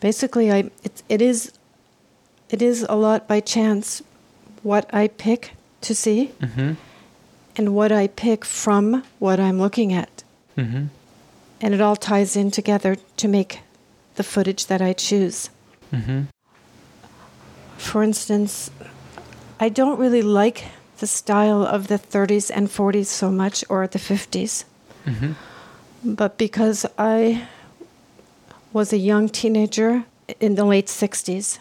basically, I it, it is it is a lot by chance what I pick to see Mm-hmm. and what I pick from what I'm looking at. Mm-hmm. And it all ties in together to make the footage that I choose. Mm-hmm. For instance, I don't really like the style of the 30s and 40s so much, or the 50s, Mm-hmm. but because I was a young teenager in the late 60s,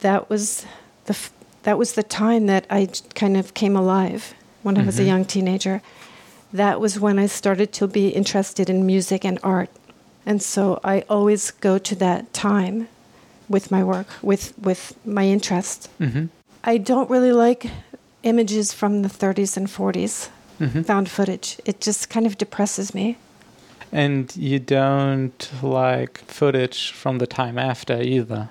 that was the, that was the time that I kind of came alive when I was a Mhm. young teenager. That was when I started to be interested in music and art. And so I always go to that time with my work, with, with my interest. Mm-hmm. I don't really like images from the 30s and 40s, Mm-hmm. found footage. It just kind of depresses me. And you don't like footage from the time after either.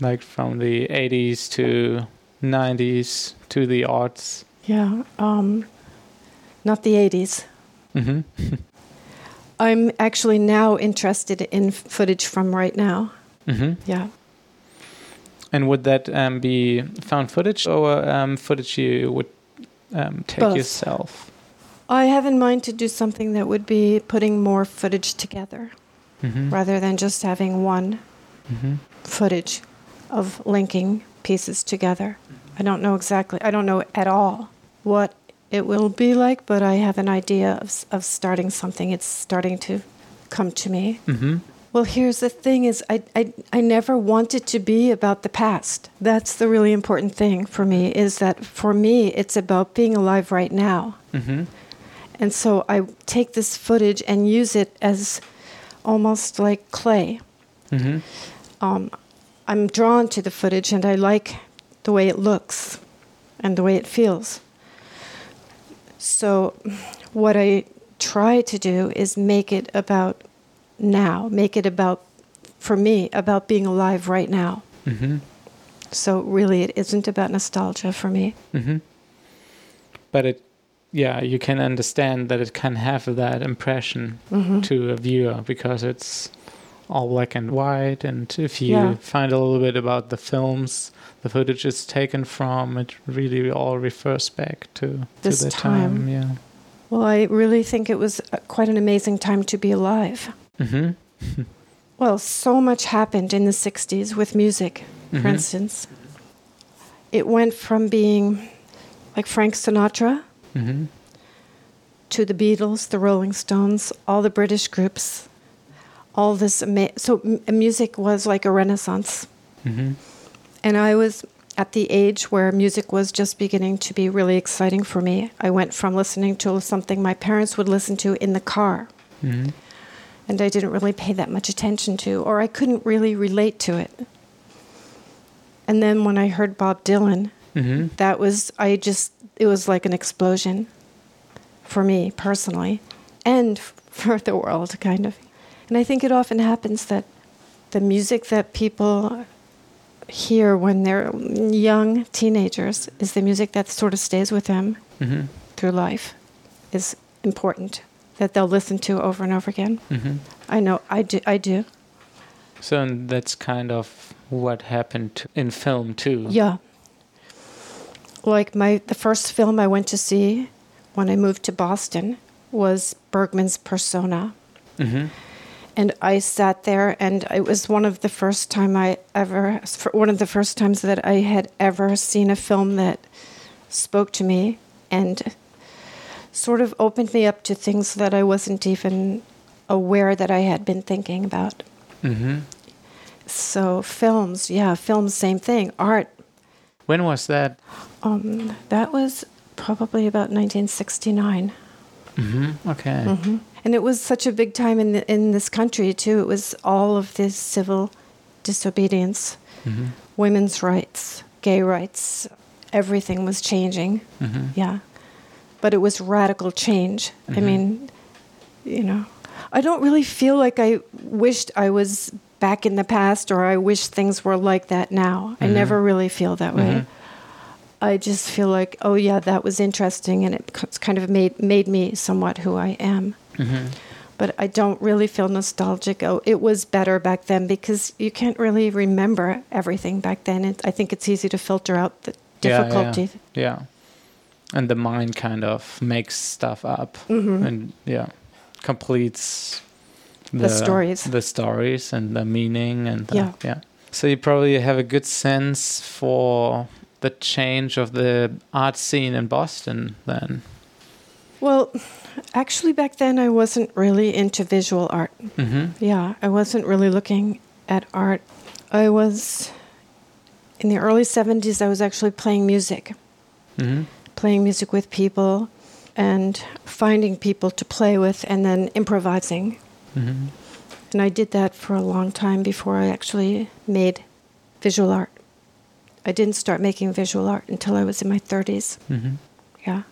Like from the 80s to 90s to the arts. Yeah, um, not the 80s. Mm-hmm. I'm actually now interested in footage from right now. Mm-hmm. Yeah. And would that um, be found footage or um, footage you would um, take Both. yourself? I have in mind to do something that would be putting more footage together Mm-hmm. rather than just having one Mm-hmm. footage of linking pieces together. I don't know exactly, I don't know at all what it will be like, but I have an idea of, of starting something. It's starting to come to me. Mm-hmm. Well, here's the thing is I, I, I never wanted to be about the past. That's the really important thing for me is that for me it's about being alive right now. Mm-hmm. And so I take this footage and use it as almost like clay. Mm-hmm. Um, I'm drawn to the footage and I like the way it looks and the way it feels. So, what I try to do is make it about now, make it about, for me, about being alive right now. Mm-hmm. So, really, it isn't about nostalgia for me. Mm-hmm. But it, yeah, you can understand that it can have that impression Mhm. to a viewer because it's all black and white. And if you Yeah. find a little bit about the films the footage is taken from, it really all refers back to, This to the time. time. Yeah. Well, I really think it was quite an amazing time to be alive. Mm-hmm. Well, so much happened in the 60s with music, for Mhm. instance. It went from being like Frank Sinatra Mm-hmm. to the Beatles, the Rolling Stones, all the British groups, all this. Ama- so, m- music was like a renaissance. Mm-hmm. And I was at the age where music was just beginning to be really exciting for me. I went from listening to something my parents would listen to in the car, Mm-hmm. and I didn't really pay that much attention to, or I couldn't really relate to it. And then when I heard Bob Dylan, Mm-hmm. that was, I just, it was like an explosion for me personally and for the world, kind of. And I think it often happens that the music that people hear when they're young teenagers is the music that sort of stays with them Mm-hmm. through life, is important, that they'll listen to over and over again. Mm-hmm. I know, I do. I do. So and that's kind of what happened in film too. Yeah. Like my the first film I went to see when I moved to Boston was Bergman's Persona. Mm-hmm. And I sat there and it was one of the first time I ever one of the first times that I had ever seen a film that spoke to me and sort of opened me up to things that I wasn't even aware that I had been thinking about. Mm-hmm. So films, yeah, films same thing. Art When was that? Um, that was probably about 1969, Mm-hmm. Okay. hmm and it was such a big time in the, in this country too. It was all of this civil disobedience, Mm-hmm. women's rights, gay rights, everything was changing. Mm-hmm. Yeah, but it was radical change. I Mhm. mean, you know, I don't really feel like I wished I was back in the past or I wish things were like that now. I Mhm. never really feel that way. Mhm. I just feel like, oh yeah, that was interesting, and it kind of made made me somewhat who I am. Mm-hmm. but I don't really feel nostalgic. Oh, it was better back then because you can't really remember everything back then. It, I think it's easy to filter out the Yeah, yeah. difficulty. Yeah. And the mind kind of makes stuff up Mhm. and yeah, completes The stories. the stories and the meaning and the, Yeah. yeah. So you probably have a good sense for the change of the art scene in Boston then. Well, actually, back then I wasn't really into visual art. Mm-hmm. Yeah, I wasn't really looking at art. I was in the early 70s, I was actually playing music, Mm-hmm. playing music with people and finding people to play with and then improvising. Mm-hmm. And I did that for a long time before I actually made visual art. I didn't start making visual art until I was in my 30s. Mm-hmm. Yeah.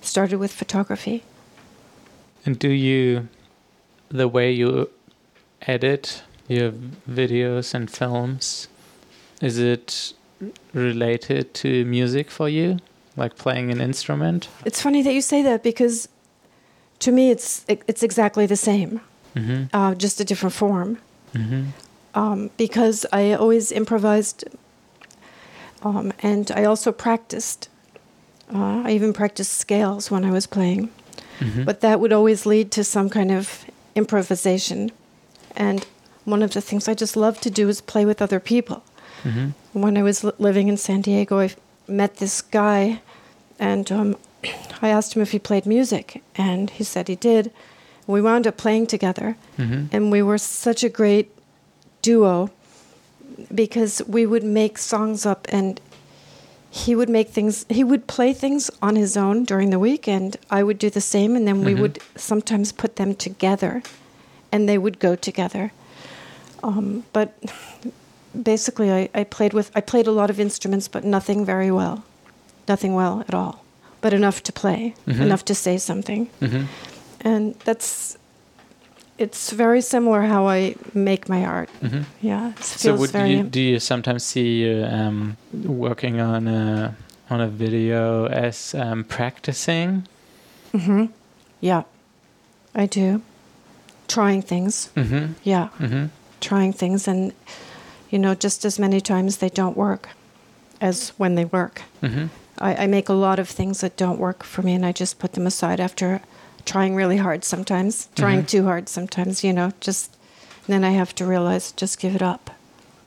Started with photography. And do you, the way you edit your videos and films, is it related to music for you? Like playing an instrument? It's funny that you say that because to me it's it's exactly the same, Mm-hmm. uh, just a different form. Mm-hmm. Um, because I always improvised, um, and I also practiced. Uh, I even practiced scales when I was playing, Mm-hmm. but that would always lead to some kind of improvisation. And one of the things I just love to do is play with other people. mm-hmm. when I was li- living in San Diego, I met this guy, and um, I asked him if he played music, and he said he did. We wound up playing together, Mm-hmm. and we were such a great duo because we would make songs up, and he would make things. He would play things on his own during the week, and I would do the same, and then we Mhm. would sometimes put them together, and they would go together. Um, but basically I, I played with I played a lot of instruments but nothing very well. Nothing well at all. But enough to play. Mhm. Enough to say something. Mm-hmm. And that's it's very similar how I make my art. Mm-hmm. Yeah. It feels So would you, do you sometimes see you um, working on a on a video as um, practicing? hmm Yeah. I do. Trying things. Mm-hmm. Yeah. Mm-hmm. Trying things and you know, just as many times they don't work as when they work. Mm-hmm. I, I make a lot of things that don't work for me, and I just put them aside after trying really hard sometimes, trying Mhm. too hard sometimes, you know, just then I have to realize just give it up.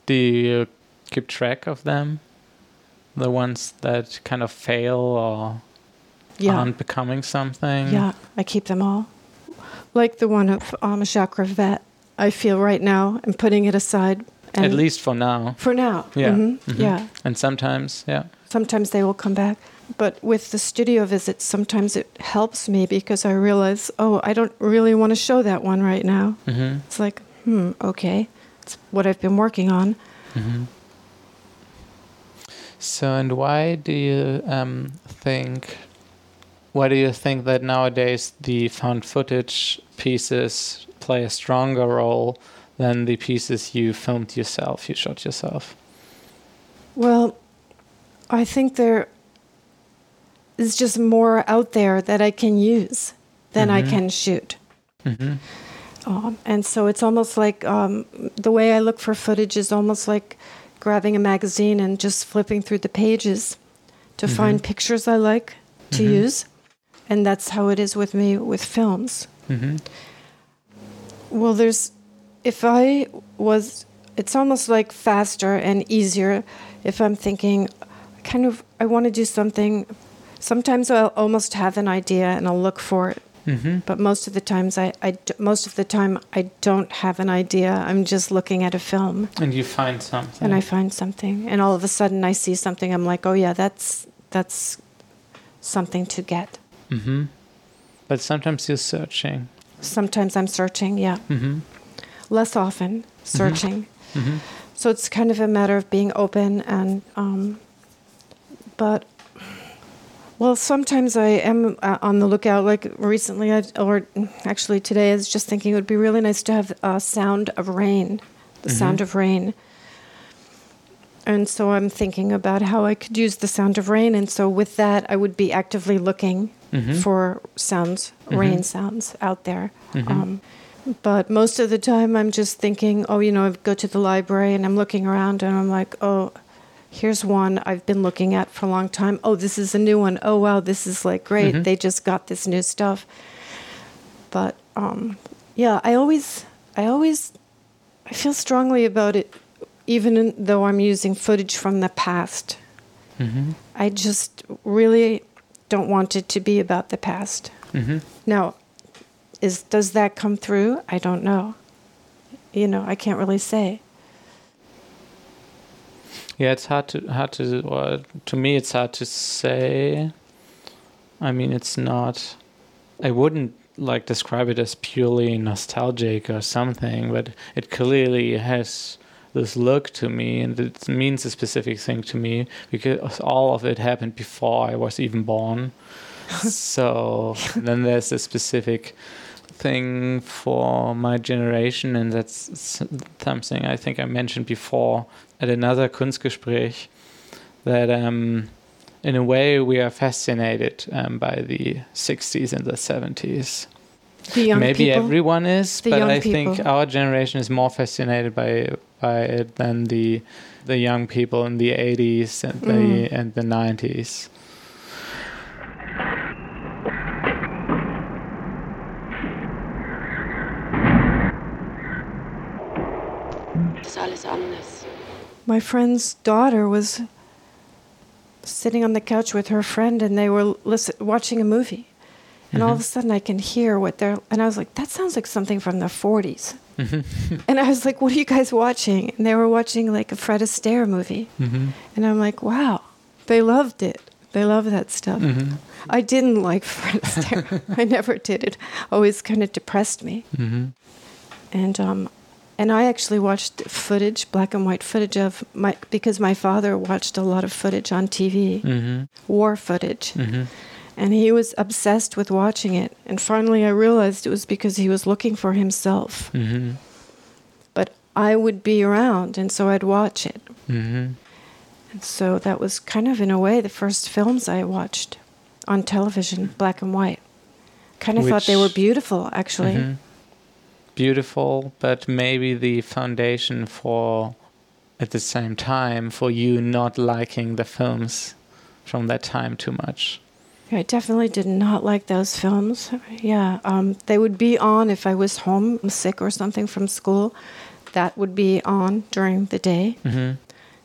Do you keep track of them? The ones that kind of fail or Yeah. aren't becoming something? Yeah, I keep them all. Like the one of Jacques Rivette, I feel right now I'm putting it aside. At least for now. for now. Yeah. Mhm, Mhm. Yeah. And sometimes, yeah. Sometimes they will come back. But with the studio visits, sometimes it helps me because I realize, oh, I don't really want to show that one right now. Mm-hmm. It's like, hmm, okay. It's what I've been working on. Mm-hmm. So, and why do you um, think? Why do you think that nowadays the found footage pieces play a stronger role than the pieces you filmed yourself, you shot yourself? Well, I think there is just more out there that I can use than I Mhm. can shoot. Mm-hmm. Um, and so it's almost like um, the way I look for footage is almost like grabbing a magazine and just flipping through the pages to Mhm. find pictures I like to Mhm. use. And that's how it is with me with films. Mm-hmm. Well, there's, if I was, it's almost like faster and easier if I'm thinking, kind of, I want to do something. Sometimes I'll almost have an idea and I'll look for it, Mm-hmm. but most of the times I, I most of the time I don't have an idea. I'm just looking at a film And you find something. and I find something, and all of a sudden I see something. I'm like, oh yeah, that's that's something to get. Mm-hmm. But sometimes you're searching. Sometimes I'm searching, yeah, Mm-hmm. less often searching. Mm-hmm. So it's kind of a matter of being open and, um, but, well, sometimes I am uh, on the lookout. Like recently, I, or actually today, I was just thinking it would be really nice to have a sound of rain, the sound Mhm. of rain. And so I'm thinking about how I could use the sound of rain. And so with that, I would be actively looking Mhm. for sounds, Mhm. rain sounds out there. Mhm. Um, but most of the time, I'm just thinking, oh, you know, I go to the library and I'm looking around and I'm like, oh, here's one I've been looking at for a long time. Oh, this is a new one. Oh, wow, this is like great. Mhm. They just got this new stuff. But um, yeah, I always, I always, I feel strongly about it, even in, though I'm using footage from the past. Mhm. I just really don't want it to be about the past. Mhm. Now, is does that come through? I don't know. You know, I can't really say. Yeah, it's hard to hard to or to me it's hard to say. I mean, it's not. I wouldn't like describe it as purely nostalgic or something, but it clearly has this look to me, and it means a specific thing to me because all of it happened before I was even born. so then there's a specific thing for my generation, and that's something I think I mentioned before at another Kunstgespräch that um, in a way we are fascinated um, by the 60s and the 70s. The Maybe people. everyone is, The but I think our generation is more fascinated by by it than the the young people in the 80s and the Mm. and the 90s. Ist alles. My friend's daughter was sitting on the couch with her friend, and they were listen, watching a movie. And all of a sudden, I can hear what they're. And I was like, "That sounds like something from the '40s." and I was like, "What are you guys watching?" And they were watching like a Fred Astaire movie. Mhm. And I'm like, "Wow, they loved it. They love that stuff." Mhm. I didn't like Fred Astaire. I never did. It always kind of depressed me. And um, and I actually watched footage, black and white footage of my because my father watched a lot of footage on TV, Mhm. war footage, Mhm. and he was obsessed with watching it. And finally, I realized it was because he was looking for himself. Mhm. But I would be around, and so I'd watch it. Mhm. And so that was kind of, in a way, the first films I watched on television, black and white. Kind of thought they were beautiful, actually. Beautiful, but maybe the foundation for, at the same time, for you not liking the films from that time too much. I definitely did not like those films. Yeah, um, they would be on if I was home sick or something from school. That would be on during the day, hmm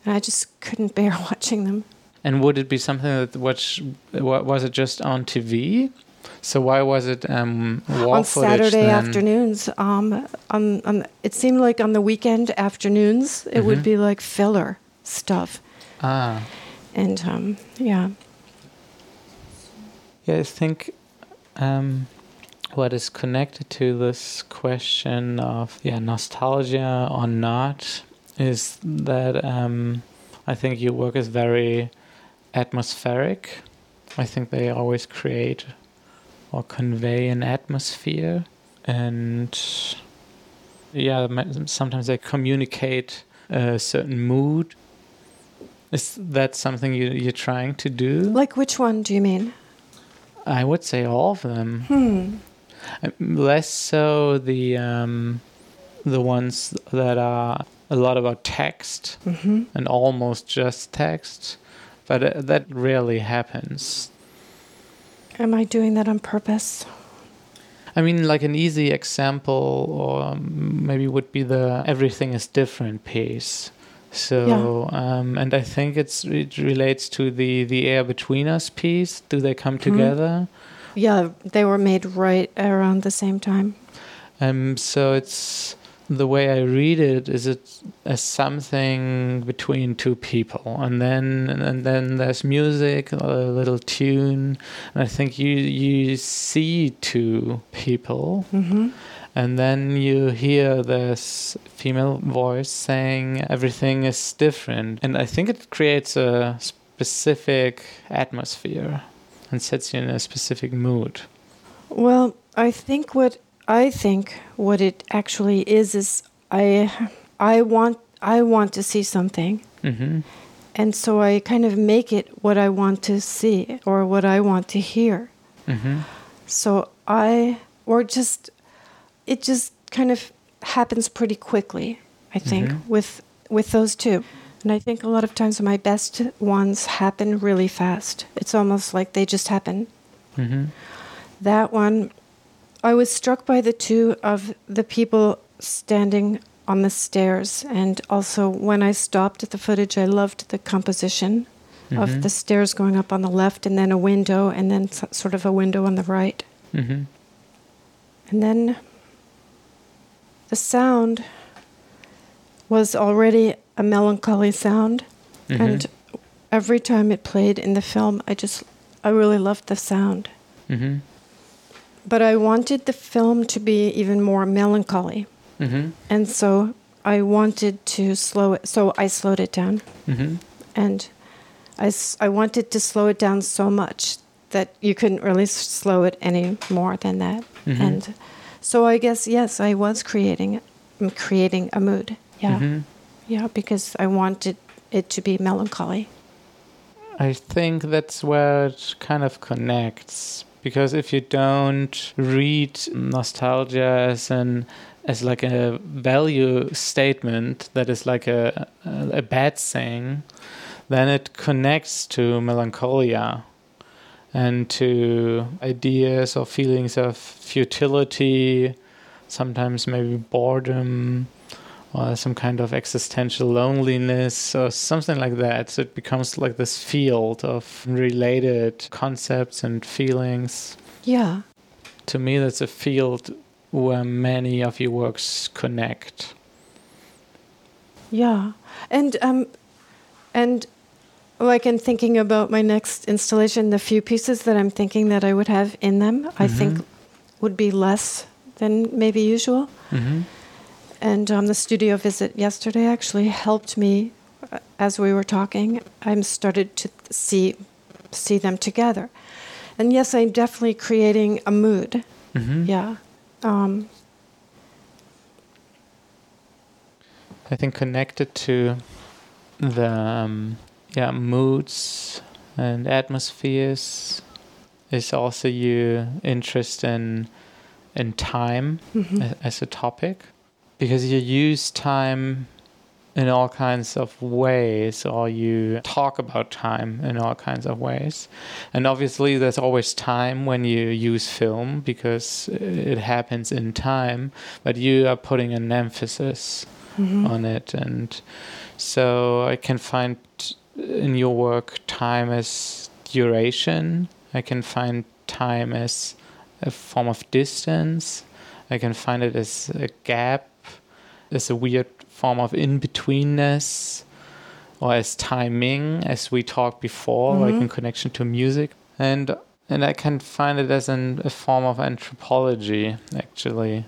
and I just couldn't bear watching them. And would it be something that which was it just on TV? So why was it um, on Saturday then? afternoons, um, on, on it seemed like on the weekend afternoons it would Mhm. be like filler stuff, Ah, and um, yeah, yeah. I think um, what is connected to this question of yeah nostalgia or not is that um, I think your work is very atmospheric. I think they always create or convey an atmosphere, and yeah, sometimes they communicate a certain mood. Is that something you, you're trying to do? like which one do you mean? I would say all of them. Hmm. Uh, Less so the um, the ones that are a lot about text hmm and almost just text, but uh, that rarely happens. Am I doing that on purpose? I mean, like an easy example, or um, maybe would be the "Everything is Different" piece. So, um, and I think it's it relates to the the air between us piece. Do they come together? Yeah, they were made right around the same time. Um, so it's the way I read it is it as something between two people, and then and then there's music, a little tune, and I think you you see two people, hmm and then you hear this female voice saying everything is different, and I think it creates a specific atmosphere and sets you in a specific mood. Well, I think what I think what it actually is is I I want I want to see something, hmm and so I kind of make it what I want to see or what I want to hear. Mm-hmm. So I, or just, it just kind of happens pretty quickly. I think Mhm. with with those two, and I think a lot of times my best ones happen really fast. It's almost like they just happen. Mm-hmm. That one, I was struck by the two of the people standing on the stairs, and also when I stopped at the footage, I loved the composition Mhm. of the stairs going up on the left, and then a window, and then sort of a window on the right. Mm-hmm. And then the sound was already a melancholy sound. Mm-hmm. And every time it played in the film, I just, I really loved the sound. Mm-hmm. But I wanted the film to be even more melancholy. Mm-hmm. And so I wanted to slow it. So I slowed it down. Mm-hmm. And I, s- I wanted to slow it down so much that you couldn't really slow it any more than that. Mhm. And so I guess, yes, I was creating, creating a mood. Yeah. Mm-hmm. Yeah, because I wanted it to be melancholy. I think that's where it kind of connects because if you don't read nostalgia as an as like a value statement that is like a a, bad thing, then it connects to melancholia and to ideas or feelings of futility, sometimes maybe boredom or some kind of existential loneliness or something like that. So it becomes like this field of related concepts and feelings. Yeah. To me, that's a field where many of your works connect. Yeah. And, um, and like in thinking about my next installation, the few pieces that I'm thinking that I would have in them, I think Mhm. would be less than maybe usual. Mm-hmm. And um, the studio visit yesterday actually helped me uh, as we were talking. I started to see see them together, and yes, I'm definitely creating a mood. Mm-hmm. Yeah, um, I think connected to the um, yeah moods and atmospheres is also your interest in in time mhm. as a topic because you use time in all kinds of ways or you talk about time in all kinds of ways. And obviously there's always time when you use film because it happens in time but you are putting an emphasis Mhm. on it. And so i can find in your work time as duration. I can find time as a form of distance. I can find it as a gap as a weird form of in-betweenness or as timing as we talked before like in connection to music. And and i can find it as an, a form of anthropology actually.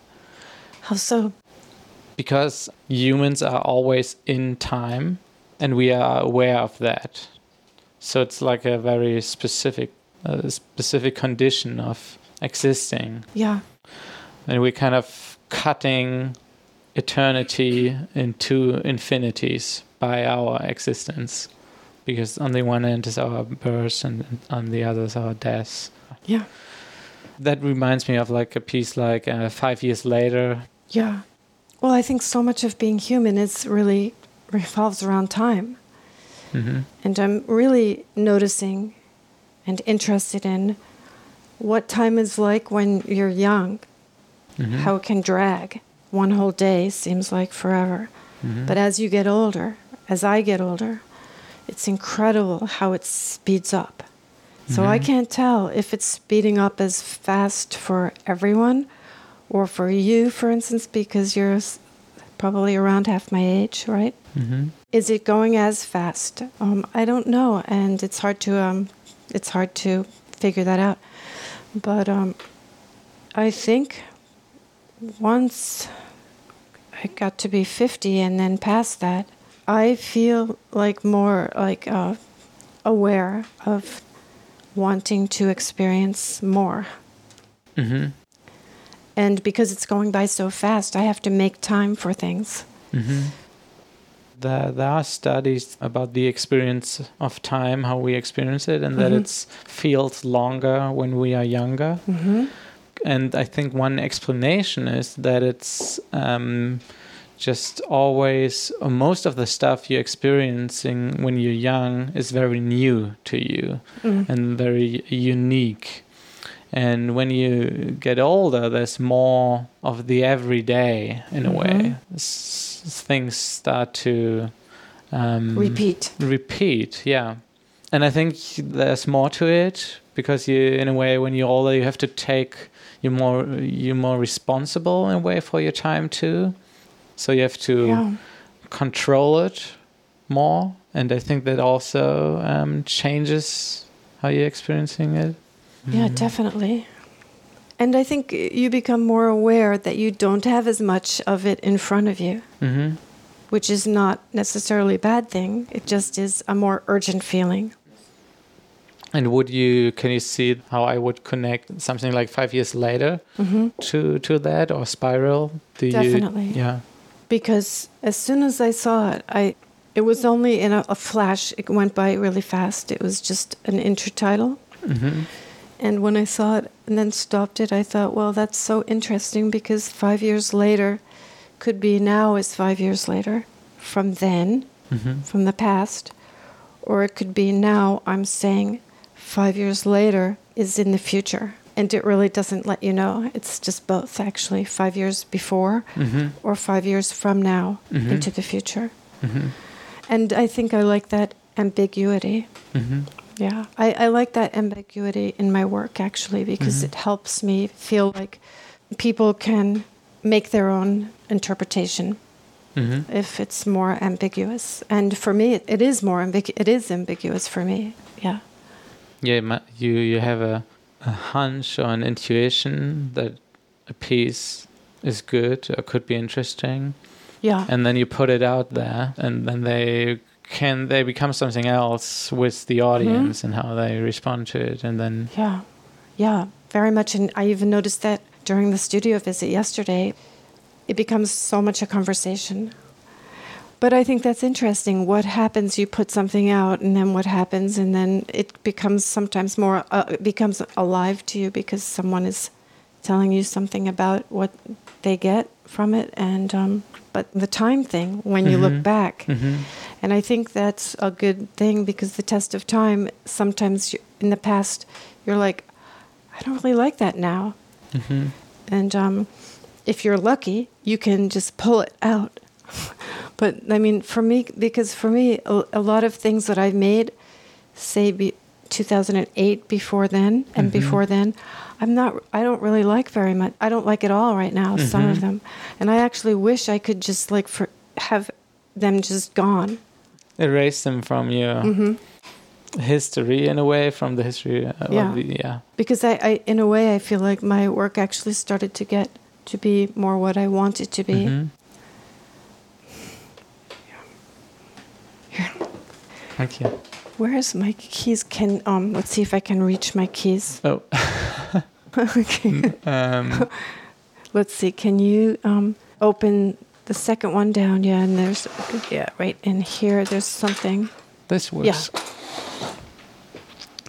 How so? because humans are always in time and we are aware of that. So it's like a very specific uh, specific condition of existing. Yeah, and we're kind of cutting eternity into infinities by our existence. Because on the one end is our birth and on the other is our death. Yeah, that reminds me of like a piece like uh, five years later. Yeah. Well, I think so much of being human is really revolves around time. hmm And I'm really noticing and interested in what time is like when you're young, hmm how it can drag. One whole day seems like forever. hmm But as you get older, as I get older, it's incredible how it speeds up. So I Mhm. can't tell if it's speeding up as fast for everyone or for you, for instance, because you're probably around half my age, right? hmm Is it going as fast? Um, I don't know, and it's hard to um, it's hard to figure that out. But um, I think once I got to be fifty, and then past that, I feel like more like uh, aware of wanting to experience more. hmm And because it's going by so fast, I have to make time for things. hmm there there are studies about the experience of time, how we experience it, and that Mhm. it feels longer when we are younger. Mm-hmm. And I think one explanation is that it's um, just always uh, most of the stuff you're experiencing when you're young is very new to you Mm. and very unique. And when you get older, there's more of the everyday in a way. Mhm. S- things start to um, Repeat. repeat yeah and i think there's more to it because you in a way when you're older you have to take you're more you're more responsible in a way for your time too so you have to Yeah. control it more and i think that also um, changes how you're experiencing it Yeah, definitely. And I think you become more aware that you don't have as much of it in front of you, hmm which is not necessarily a bad thing. It just is a more urgent feeling. And would you can you see how i would connect something like five years later hmm to to that or spiral do Definitely. you yeah Because as soon as I saw it, I it was only in a, a flash. It went by really fast. It was just an intertitle. hmm And when I saw it and then stopped it, I thought, well, that's so interesting because five years later could be now is five years later from then, hmm from the past, or it could be now I'm saying five years later is in the future. And it really doesn't let you know. It's just both, actually. Five years before hmm or five years from now Mhm. into the future. hmm And I think I like that ambiguity. hmm Yeah, I, I like that ambiguity in my work actually because Mhm. it helps me feel like people can make their own interpretation hmm if it's more ambiguous. And for me, it, it is more ambigu- It is ambiguous for me. Yeah. Yeah, you you have a, a hunch or an intuition that a piece is good or could be interesting, Yeah. and then you put it out there, and then they can they become something else with the mm-hmm. audience and how they respond to it, and then Yeah, yeah, very much. And I even noticed that during the studio visit yesterday, it becomes so much a conversation. But I think that's interesting. What happens? You put something out, and then what happens? And then it becomes sometimes more, uh, it becomes alive to you because someone is telling you something about what they get from it. And um, but the time thing, when you Mhm. look back, hmm and I think that's a good thing because the test of time, sometimes you, in the past, you're like, I don't really like that now. hmm And um, if you're lucky, you can just pull it out. but I mean, for me, because for me, a, a lot of things that I've made, say, be, 2008 before then and Mhm. before then, I'm not, I don't really like very much. I don't like it all right now, some of Mhm. them. And I actually wish I could just like for, have them just gone. erase them from your hmm history in a way, from the history. Yeah. Of the, yeah. because I, I in a way I feel like my work actually started to get to be more what I want it to be. Thank you. Where's my keys? Can um let's see if I can reach my keys. Oh, okay. um, Let's see. Can you um open the second one down? Yeah, and there's yeah, right in here there's something. this works. Yeah.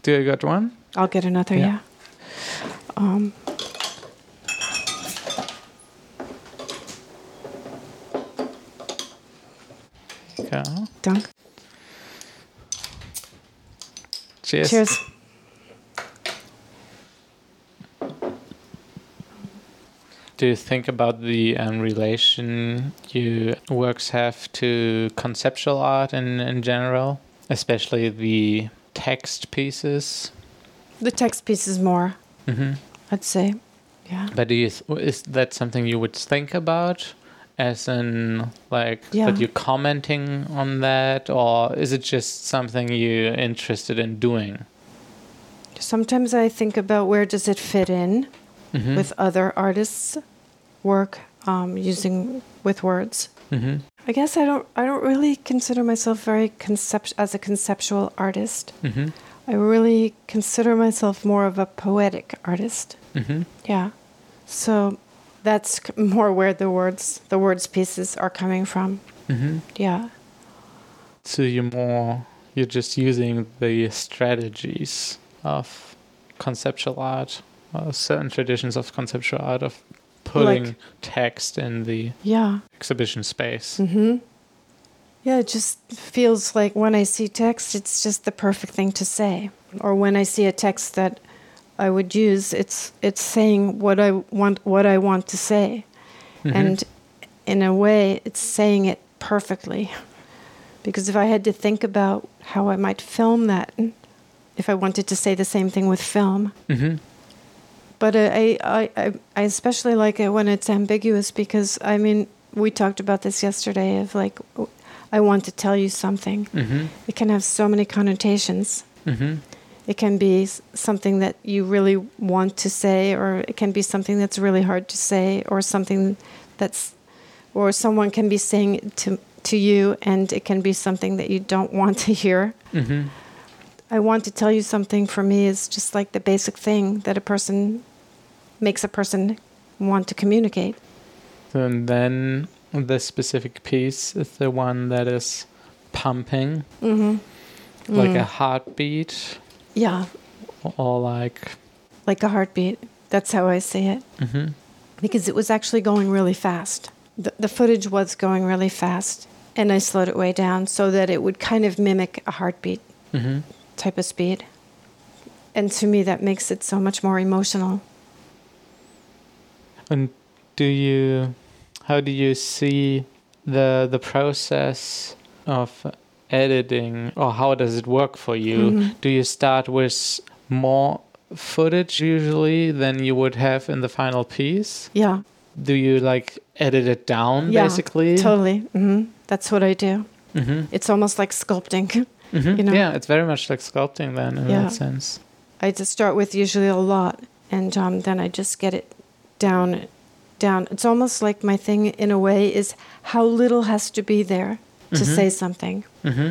Do you got one? I'll get another, Yeah. yeah. Um Okay. Dank. Cheers. Cheers. Do you think about the um, relation your works have to conceptual art in, in general, especially the text pieces? The text pieces is more, hmm I'd say. Yeah. But do you th- is that something you would think about, as in like Yeah. that you're commenting on that, or is it just something you're interested in doing? Sometimes I think about where does it fit in hmm with other artists' work um, using with words. hmm I guess I don't. I don't really consider myself very concept as a conceptual artist. hmm I really consider myself more of a poetic artist. hmm Yeah. So that's more where the words, the words pieces are coming from. hmm Yeah. So you're more you're just using the strategies of conceptual art, or certain traditions of conceptual art of putting Like- text in the Yeah. exhibition space. Mm-hmm. Yeah, it just feels like when I see text, it's just the perfect thing to say. Or when I see a text that I would use, it's it's saying what I want what I want to say. Mhm. And in a way, it's saying it perfectly. Because if I had to think about how I might film that, if I wanted to say the same thing with film, Mhm. but uh, I, I, I, I especially like it when it's ambiguous because I mean, we talked about this yesterday of like, I want to tell you something. Mhm. It can have so many connotations. Mhm. It can be something that you really want to say, or it can be something that's really hard to say, or something that's, or someone can be saying it to to you, and it can be something that you don't want to hear. Mhm. I want to tell you something for me is just like the basic thing that a person makes a person want to communicate. And then the specific piece is the one that is pumping, Mm-hmm. like a heartbeat, yeah, or like. like a heartbeat. That's how I see it hmm because it was actually going really fast. The, the footage was going really fast, and I slowed it way down so that it would kind of mimic a heartbeat hmm type of speed. And to me, that makes it so much more emotional. And do you, how do you see the the process of editing, or how does it work for you? Mhm. Do you start with more footage usually than you would have in the final piece? Yeah, Do you like edit it down Yeah, basically? totally. hmm That's what I do. hmm It's almost like sculpting. hmm You know? Yeah, it's very much like sculpting then in Yeah. that sense. I just start with usually a lot, and um, then I just get it down, down. It's almost like my thing in a way is how little has to be there to Mhm. say something. hmm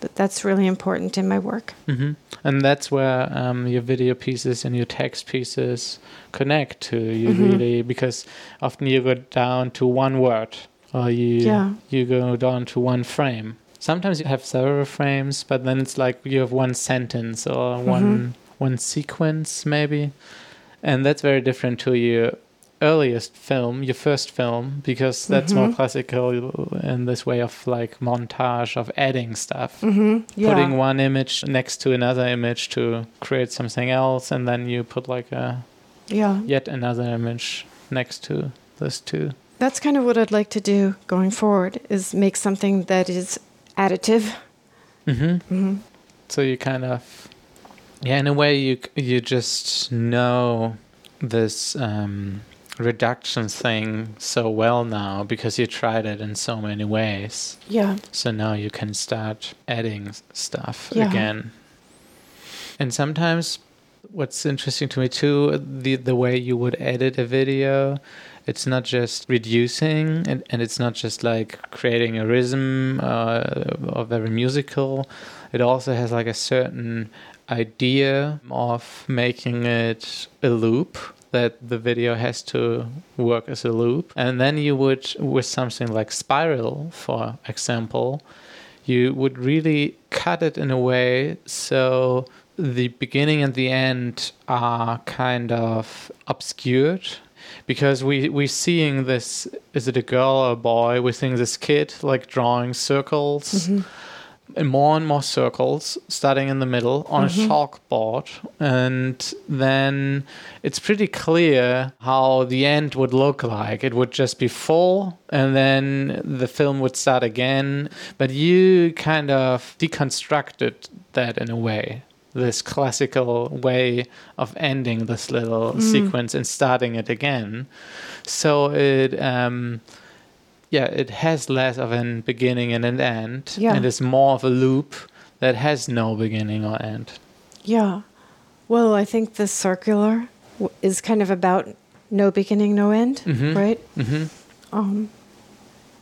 But that's really important in my work. hmm And that's where um, your video pieces and your text pieces connect to you Mhm. really, because often you go down to one word or you Yeah. you go down to one frame. Sometimes you have several frames, but then it's like you have one sentence or Mm-hmm. one one sequence maybe, and that's very different to your earliest film, your first film, because that's more Mhm. classical in this way of like montage of adding stuff Mm-hmm. Yeah. putting one image next to another image to create something else and then you put like a yeah. yet another image next to those two That's kind of what I'd like to do going forward is make something that is additive. mm-hmm. hmm so you kind of yeah in a way you you just know this um reduction thing so well now because you tried it in so many ways Yeah. So now you can start adding stuff Yeah. again. And sometimes what's interesting to me too, the the way you would edit a video, it's not just reducing and, and it's not just like creating a rhythm uh, or very musical. It also has like a certain idea of making it a loop that the video has to work as a loop. And then you would, with something like Spiral, for example, you would really cut it in a way so the beginning and the end are kind of obscured. Because we we're seeing this is it a girl or a boy? We're seeing this kid like drawing circles mm-hmm. And more and more circles starting in the middle on a chalkboard and then it's pretty clear how the end would look like. It would just be full and then the film would start again. But you kind of deconstructed that in a way this classical way of ending this little sequence and starting it again. So it um yeah, it has less of an beginning and an end, Yeah. and it's more of a loop that has no beginning or end. Yeah. Well, I think the circular w- is kind of about no beginning, no end, Mhm. right? hmm Um,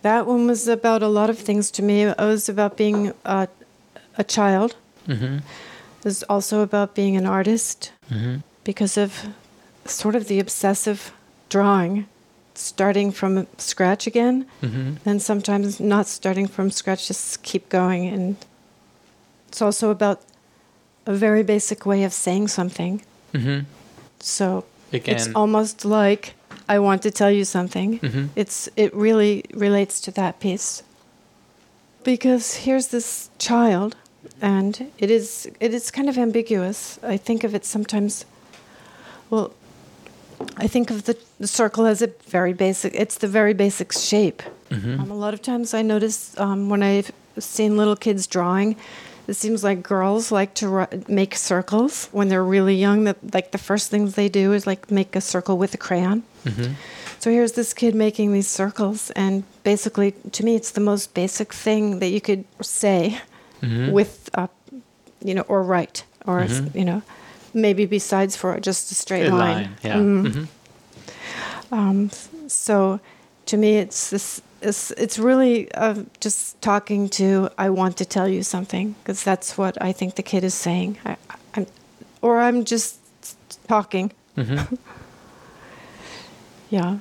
that one was about a lot of things to me. It was about being a, a child. hmm It was also about being an artist hmm because of sort of the obsessive drawing. Starting from scratch again. hmm Then sometimes not starting from scratch, just keep going. And it's also about a very basic way of saying something. hmm So it's almost like I want to tell you something. hmm It's it really relates to that piece. Because here's this child and it is it is kind of ambiguous. I think of it sometimes well I think of the, the circle as a very basic it's the very basic shape. hmm Um, a lot of times I notice um, when I've seen little kids drawing, it seems like girls like to make circles when they're really young. That like the first things they do is like make a circle with a crayon. hmm So here's this kid making these circles, and basically, to me, it's the most basic thing that you could say hmm with, uh, you know, or write, or Mhm. you know, maybe besides for just a straight A line. line. Yeah. Mhm. hmm Um, so to me, it's this. It's, it's really uh, just talking to. I want to tell you something because that's what I think the kid is saying. I, I'm, or I'm just talking. hmm Yeah.